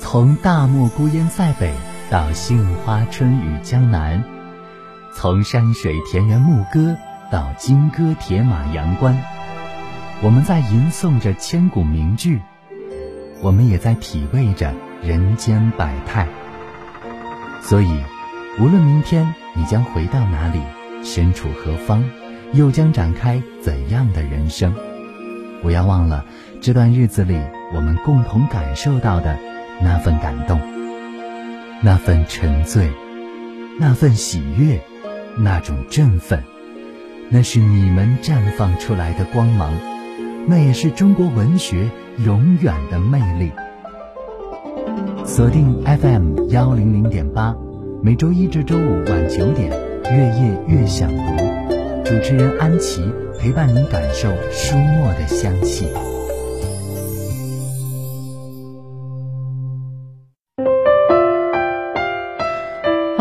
从大漠孤烟塞北到杏花春雨江南，从山水田园牧歌到金戈铁马阳关，我们在吟诵着千古名句，我们也在体味着人间百态。所以，无论明天你将回到哪里，身处何方，又将展开怎样的人生，不要忘了这段日子里我们共同感受到的那份感动，那份沉醉，那份喜悦，那种振奋，那是你们绽放出来的光芒，那也是中国文学永远的魅力。锁定 FM 幺零零点八，每周一至周五晚九点，月夜月想读，主持人安琪陪伴您感受书墨的香气。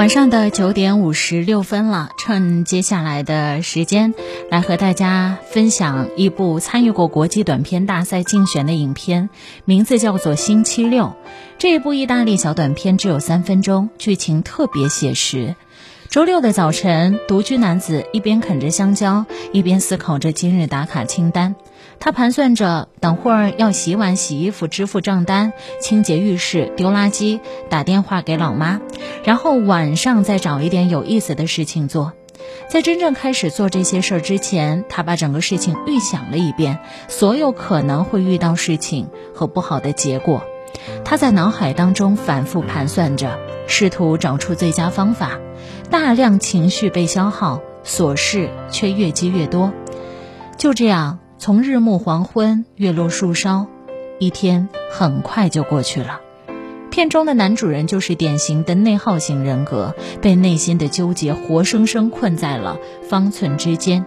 晚上的九点五十六分了，趁接下来的时间，来和大家分享一部参与过国际短片大赛竞选的影片，名字叫做《星期六》。这一部意大利小短片只有三分钟，剧情特别写实。周六的早晨，独居男子一边啃着香蕉，一边思考着今日打卡清单。他盘算着，等会儿要洗碗、洗衣服、支付账单、清洁浴室、丢垃圾、打电话给老妈，然后晚上再找一点有意思的事情做。在真正开始做这些事儿之前，他把整个事情预想了一遍，所有可能会遇到事情和不好的结果。他在脑海当中反复盘算着，试图找出最佳方法。大量情绪被消耗，琐事却越积越多。就这样。从日暮黄昏，月落树梢，一天很快就过去了。片中的男主人就是典型的内耗型人格，被内心的纠结活生生困在了方寸之间。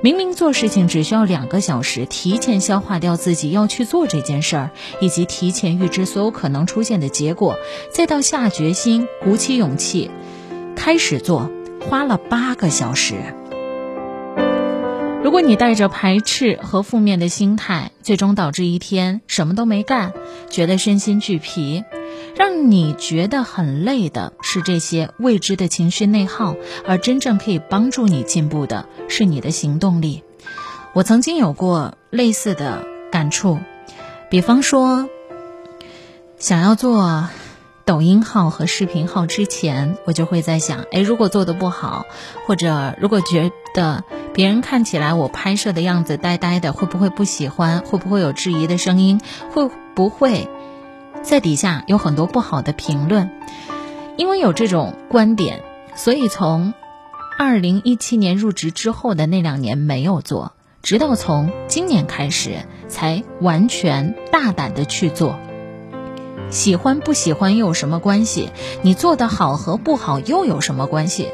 明明做事情只需要两个小时，提前消化掉自己要去做这件事儿，以及提前预知所有可能出现的结果，再到下决心、鼓起勇气开始做，花了八个小时。如果你带着排斥和负面的心态，最终导致一天什么都没干，觉得身心俱疲，让你觉得很累的是这些未知的情绪内耗，而真正可以帮助你进步的是你的行动力。我曾经有过类似的感触，比方说，想要做抖音号和视频号之前，我就会在想，哎，如果做的不好，或者如果觉得。别人看起来我拍摄的样子呆呆的，会不会不喜欢？会不会有质疑的声音？会不会在底下有很多不好的评论？因为有这种观点，所以从二零一七年入职之后的那两年没有做，直到从今年开始才完全大胆的去做。喜欢不喜欢又有什么关系？你做的好和不好又有什么关系？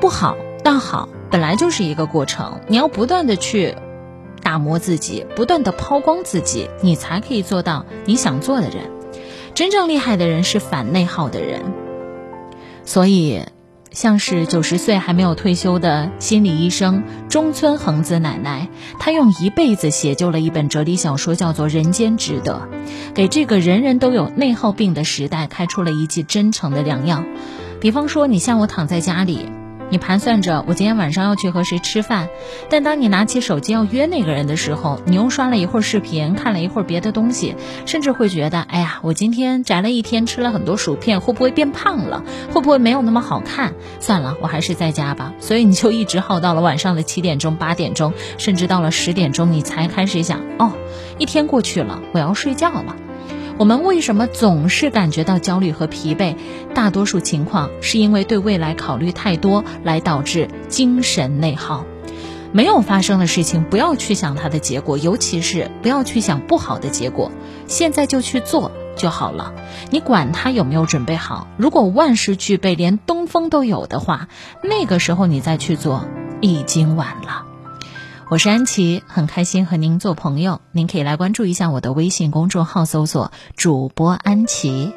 不好倒好。本来就是一个过程，你要不断的去打磨自己，不断的抛光自己，你才可以做到你想做的人。真正厉害的人是反内耗的人。所以，像是九十岁还没有退休的心理医生中村恒子奶奶，她用一辈子写就了一本哲理小说，叫做《人间值得》，给这个人人都有内耗病的时代开出了一剂真诚的良药。比方说，你像我躺在家里。你盘算着我今天晚上要去和谁吃饭，但当你拿起手机要约那个人的时候，你又刷了一会儿视频，看了一会儿别的东西，甚至会觉得，哎呀，我今天宅了一天，吃了很多薯片，会不会变胖了？会不会没有那么好看？算了，我还是在家吧。所以你就一直耗到了晚上的七点钟、八点钟，甚至到了十点钟，你才开始想，哦，一天过去了，我要睡觉了。我们为什么总是感觉到焦虑和疲惫？大多数情况是因为对未来考虑太多，来导致精神内耗。没有发生的事情，不要去想它的结果，尤其是不要去想不好的结果。现在就去做就好了。你管它有没有准备好？如果万事俱备，连东风都有的话，那个时候你再去做，已经晚了。我是安琪，很开心和您做朋友。您可以来关注一下我的微信公众号，搜索“主播安琪”。